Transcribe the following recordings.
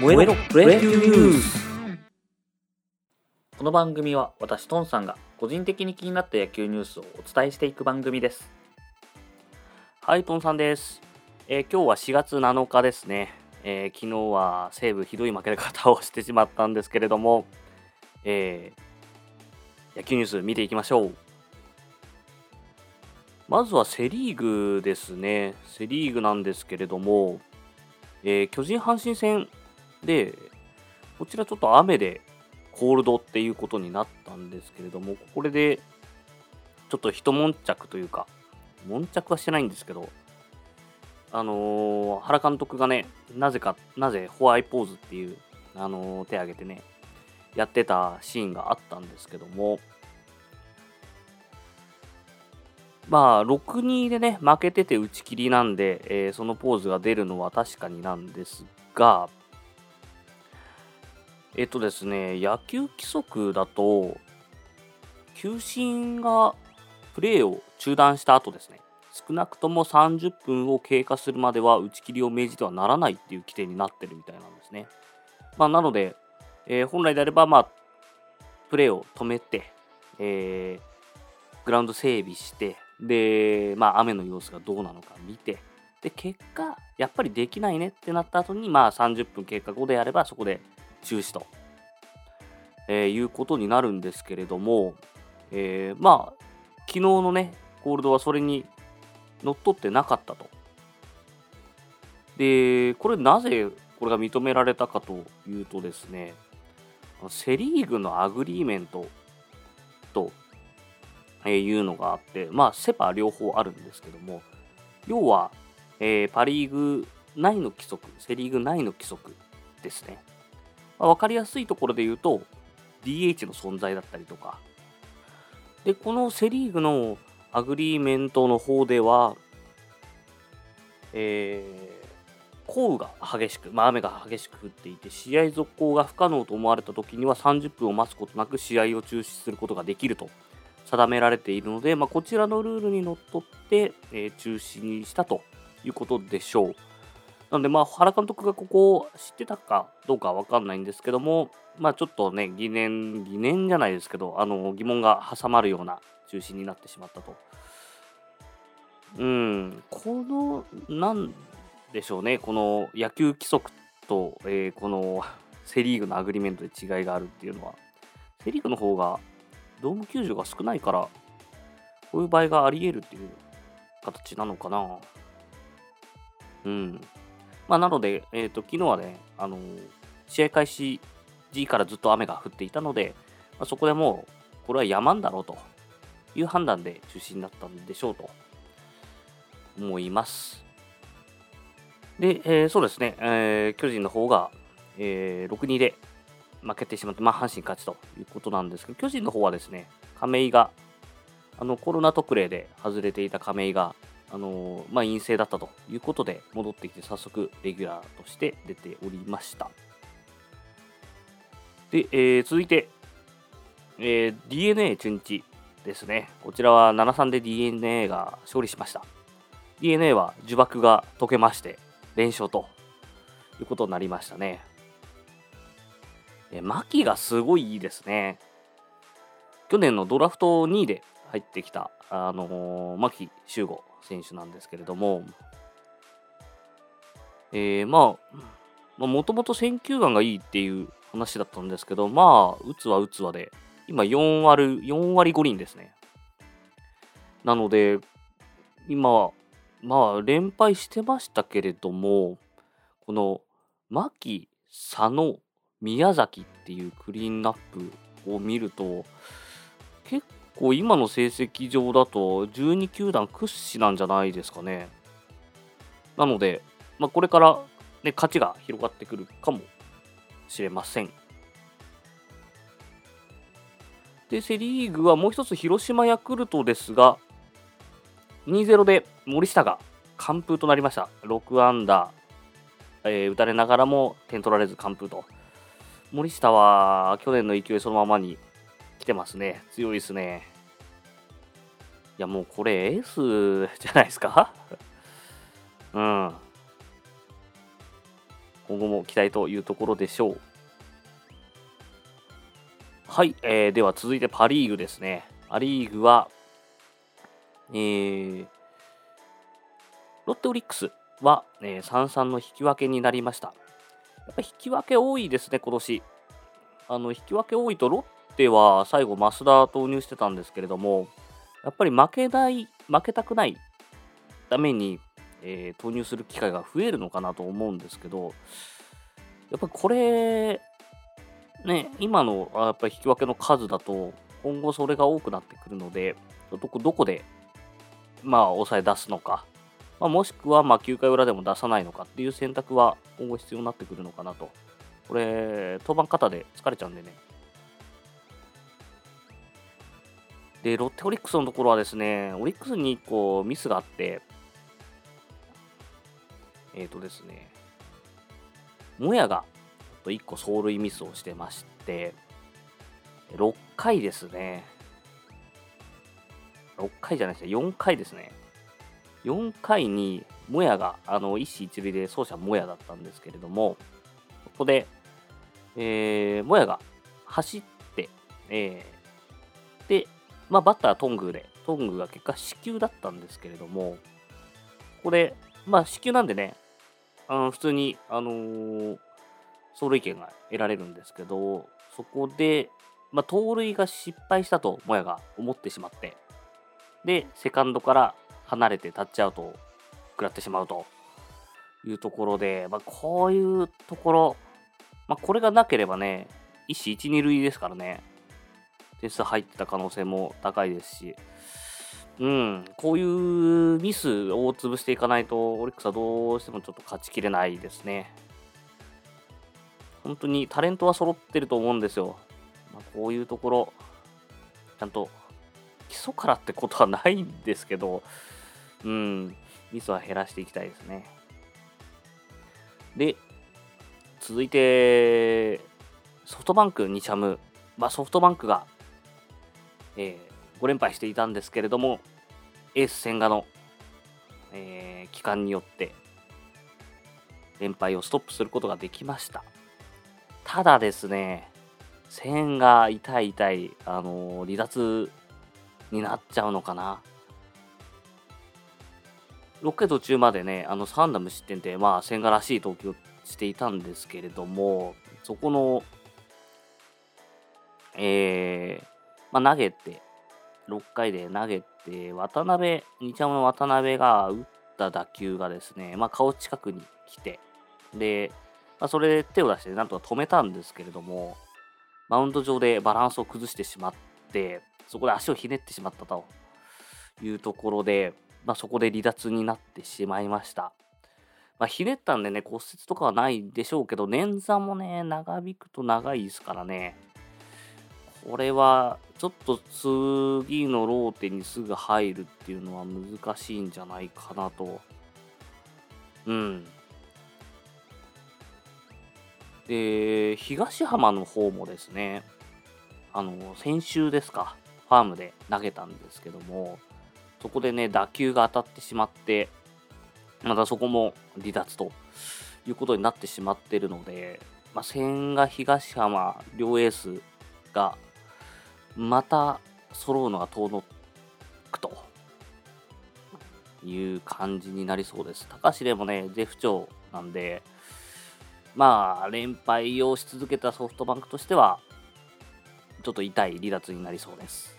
燃えろプロ野球ニュースこの番組は私トンさんが個人的に気になった野球ニュースをお伝えしていく番組ですはい、トンさんです。えー今日は4月7日ですね。えー昨日は西武ひどい負け方をしてしまったんですけれども、えー野球ニュース見ていきましょう。まずはセ・リーグですね。セ・リーグなんですけれども、えー巨人阪神戦で、こちらちょっと雨でコールドっていうことになったんですけれども、これでちょっと一悶着というか、悶着はしてないんですけど、あのー原監督がね、なぜか、なぜホワイポーズっていう、あのー手挙げてね、やってたシーンがあったんですけども、まあ、6-2でね、負けてて打ち切りなんで、えーそのポーズが出るのは確かになんですが、えっとですね、野球規則だと、球審がプレーを中断した後ですね、少なくとも30分を経過するまでは打ち切りを命じてはならないっていう規定になってるみたいなんですね。まあ、なので、えー本来であれば、まあ、プレーを止めて、えーグラウンド整備して、で、まあ、雨の様子がどうなのか見て、で、結果、やっぱりできないねってなった後に、まあ、30分経過後であれば、そこで中止と、えーいうことになるんですけれども、えーまあ、昨日のね、コールドはそれに乗っ取ってなかったと。で、これなぜこれが認められたかというとですね、セ・リーグのアグリーメントというのがあって、まあ、セ・パ両方あるんですけども、要は、えーパ・リーグ内の規則、セ・リーグ内の規則ですね。まあ、分かりやすいところで言うと、DH の存在だったりとか、で、このセ・リーグのアグリーメントの方では、えー降雨が激しく、まあ、雨が激しく降っていて、試合続行が不可能と思われた時には30分を待つことなく試合を中止することができると定められているので、まあ、こちらのルールにのっとって、えー中止にしたということでしょう。なので、まあ、原監督がここを知ってたかどうかは分かんないんですけども、まあ、ちょっとね、疑念、疑念じゃないですけど、あの疑問が挟まるような中止になってしまったと。うん、この、なんでしょうね、この野球規則と、えーこのセ・リーグのアグリメントで違いがあるっていうのは、セ・リーグの方がドーム球場が少ないから、こういう場合があり得るっていう形なのかな。うん。まあ、なので、えっ、と、昨日はね、あの試合開始時からずっと雨が降っていたので、まあ、そこでもう、これは山んだろうという判断で中止になったんでしょうと思います。で、えーそうですね、えー巨人の方が、えー6-2で負けてしまって、まあ、阪神勝ちということなんですけど、巨人の方はですね、亀井が、あのコロナ特例で外れていた亀井が、あのまあ、陰性だったということで戻ってきて、早速レギュラーとして出ておりました。で、えー続いて、えー DNA 中日ですね。こちらは7-3で DNA が勝利しました。DNA は呪縛が解けまして、連勝ということになりましたね。え牧がすごいいいですね。去年のドラフト2位で入ってきた、あのー牧秀悟選手なんですけれども、えーまあ、もともと選球眼がいいっていう話だったんですけど、まあ、打つは打つわで、今4割、4割5厘ですね。なので、今、まあ、連敗してましたけれども、この、牧、佐野、宮崎っていうクリーンナップを見ると、結構今の成績上だと12球団屈指なんじゃないですかね。なので、まあ、これから、ね、勝ちが広がってくるかもしれません。で、セ・リーグはもう一つ広島ヤクルトですが、2-0で森下が完封となりました。6安打、えー打たれながらも点取られず完封と。森下は去年の勢いそのままに来てますね。強いですね。いや、もうこれエース じゃないですか？うん。今後も期待というところでしょう。はい、えー、では続いてパ・リーグですね。パ・リーグは、えー、ロッテオリックスは、えー、3-3の引き分けになりました。やっぱ引き分け多いですね、今年。あの引き分け多いと、ロッテは最後、増田投入してたんですけれども、やっぱり負けない、負けたくないために、えー、投入する機会が増えるのかなと思うんですけど、やっぱりこれ、ね、今のやっぱり引き分けの数だと、今後それが多くなってくるので、どこどこで、まあ、抑え出すのか、まあ、もしくはま9回裏でも出さないのかっていう選択は今後必要になってくるのかなと。これ、登板方で疲れちゃうんでね。で、ロッテオリックスのところはですね、オリックスにこうミスがあって、えっ、ー、とですね、もやが1個走塁ミスをしてまして、6回ですね。6回じゃないですね、4回ですね。4回に、もやが、あの、一死一塁で走者もやだったんですけれども、ここで、えー、もやが走って、えー、まあ、バッタートングで、トングが結果死球だったんですけれども、ここで、まあ、死球なんでね、あの普通に、あのー、走塁権が得られるんですけど、そこで、まあ、盗塁が失敗したと、もやが思ってしまって、で、セカンドから離れてタッチアウトを食らってしまうというところで、まあ、こういうところ、まあ、これがなければね、一死一二塁ですからね、点数入ってた可能性も高いですし、うん、こういうミスを潰していかないと、オリックスはどうしてもちょっと勝ちきれないですね。本当にタレントは揃ってると思うんですよ。まあ、こういうところ、ちゃんと基礎からってことはないんですけど、うん、ミスは減らしていきたいですね。で、続いて、ソフトバンク2チャム、まあ、ソフトバンクが、えー、5連敗していたんですけれども、エース千賀の、えー、期間によって、連敗をストップすることができました。ただですね、千賀痛い痛い、あのー、離脱になっちゃうのかな。6回途中までね、あの3打無失点って、まあ、千賀らしい投球をしていたんですけれども、そこの、えー、まあ、投げて、6回で投げて、渡辺、2ちゃんの渡辺が打った打球がですね、まあ、顔近くに来て、で、まあ、それで手を出してなんとか止めたんですけれども、マウンド上でバランスを崩してしまって、そこで足をひねってしまったというところで、まあ、そこで離脱になってしまいました。まあ、ひねったんでね、骨折とかはないでしょうけど、捻挫もね、長引くと長いですからね。これは、ちょっと次のローテにすぐ入るっていうのは難しいんじゃないかなと。うん。で、東浜の方もですね、あの、先週ですか、ファームで投げたんですけども、そこでね、打球が当たってしまって、またそこも離脱ということになってしまってるので、まあ、千賀東浜両エースがまた揃うのが遠のくという感じになりそうです。高橋でもね、絶不調なんで、まあ、連敗をし続けたソフトバンクとしては、ちょっと痛い離脱になりそうです。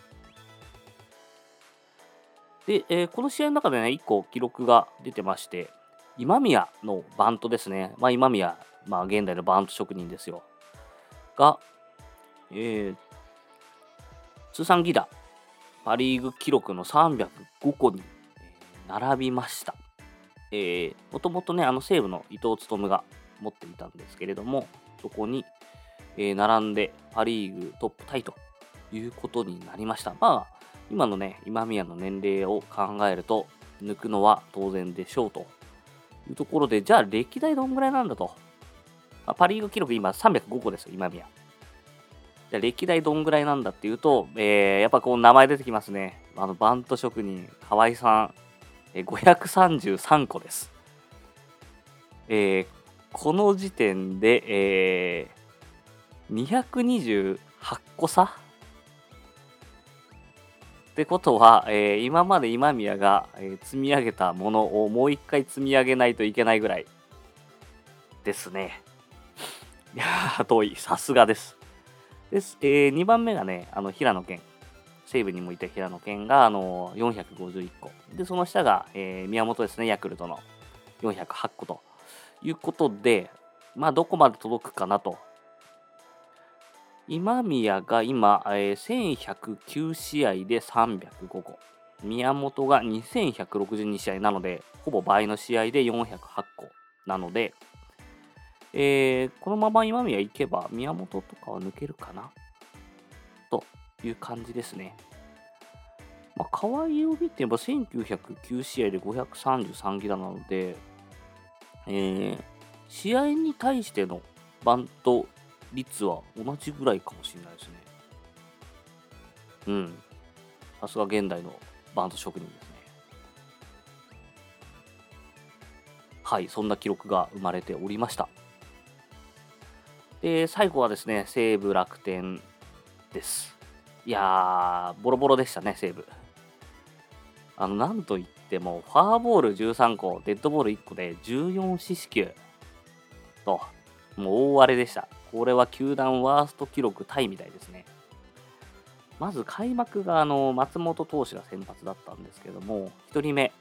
で、えー、この試合の中でね、1個記録が出てまして、今宮のバントですね。まあ、今宮、まあ、現代のバント職人ですよ。が、えー、通算ギダ、パ・リーグ記録の305個に並びました。えー、もともとね、あの西武の伊藤勉が持っていたんですけれども、そこに、えー、並んでパ・リーグトップタイということになりました。まあ、今のね、今宮の年齢を考えると、抜くのは当然でしょうというところで、じゃあ歴代どんぐらいなんだと。まあ、パ・リーグ記録今305個ですよ、今宮。じゃ歴代どんぐらいなんだっていうと、えー、やっぱこう名前出てきますね。あのバント職人、河合さん、えー、533個です。えー、この時点で、えー、228個差ってことは、えー、今まで今宮が、え、積み上げたものをもう一回積み上げないといけないぐらいですね。いやー、遠い。さすがです。です。えー、2番目がね、あの、平野健。西武にもいた平野健が、あの、451個。で、その下が、えー、宮本ですね、ヤクルトの408個ということで、まあ、どこまで届くかなと。今宮が今、えー、1109試合で305個。宮本が2162試合なので、ほぼ倍の試合で408個なので、えー、このまま今宮行けば宮本とかは抜けるかな？という感じですね。まあ、河合を見てば1909試合で533ギラなので、えー、試合に対してのバント率は同じぐらいかもしれないですね。うん。さすが現代のバント職人ですね。はい、そんな記録が生まれておりました。で、最後はですね、西武楽天です。いやー、ボロボロでしたね、西武。あの、なんといっても、ファーボール13個、デッドボール1個で14四死球と、もう大荒れでした。これは球団ワースト記録タイみたいですね。まず開幕があの松本投手が先発だったんですけども、1人目、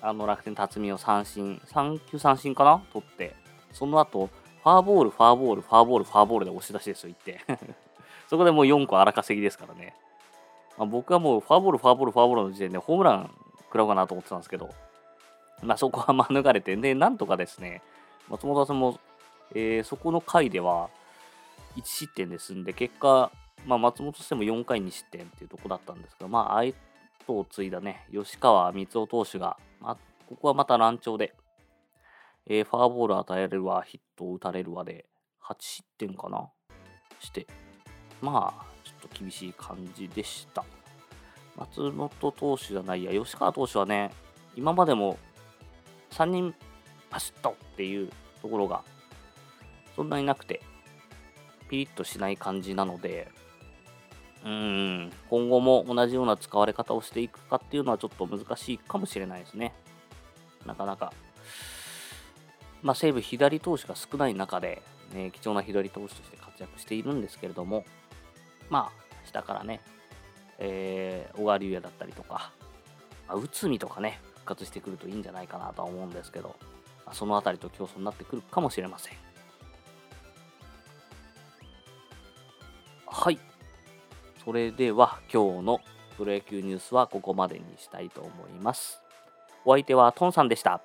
あの楽天辰巳を三振、3球三振かな？取って、その後、ファーボール、ファーボール、ファーボール、ファーボールで押し出しですよ、言って。そこでもう4個荒稼ぎですからね。まあ、僕はもうファーボール、ファーボール、ファーボールの時点でホームラン食らうかなと思ってたんですけど、まあ、そこは免れて、で、なんとかですね、松本さんも、えー、そこの回では1失点で済んで、結果、まあ、松本としても4回に失点っていうとこだったんですが、まあ、相手を継いだね、吉川光夫投手が、まあ、ここはまた乱調で、えー、ファーボール与えるわ、ヒットを打たれるわで、8失点かな？して、まあ、ちょっと厳しい感じでした。松本投手じゃないや、吉川投手はね、今までも3人パシッとっていうところがそんなになくて、ピリッとしない感じなので、うん、今後も同じような使われ方をしていくかっていうのはちょっと難しいかもしれないですね。なかなかまあ、西武左投手が少ない中で、ね、貴重な左投手として活躍しているんですけれども、まあ、下からね、えー、小川隆也だったりとか、まあ、内海とかね、復活してくるといいんじゃないかなとは思うんですけど、まあ、そのあたりと競争になってくるかもしれません。はい。それでは今日のプロ野球ニュースはここまでにしたいと思います。お相手はトンさんでした。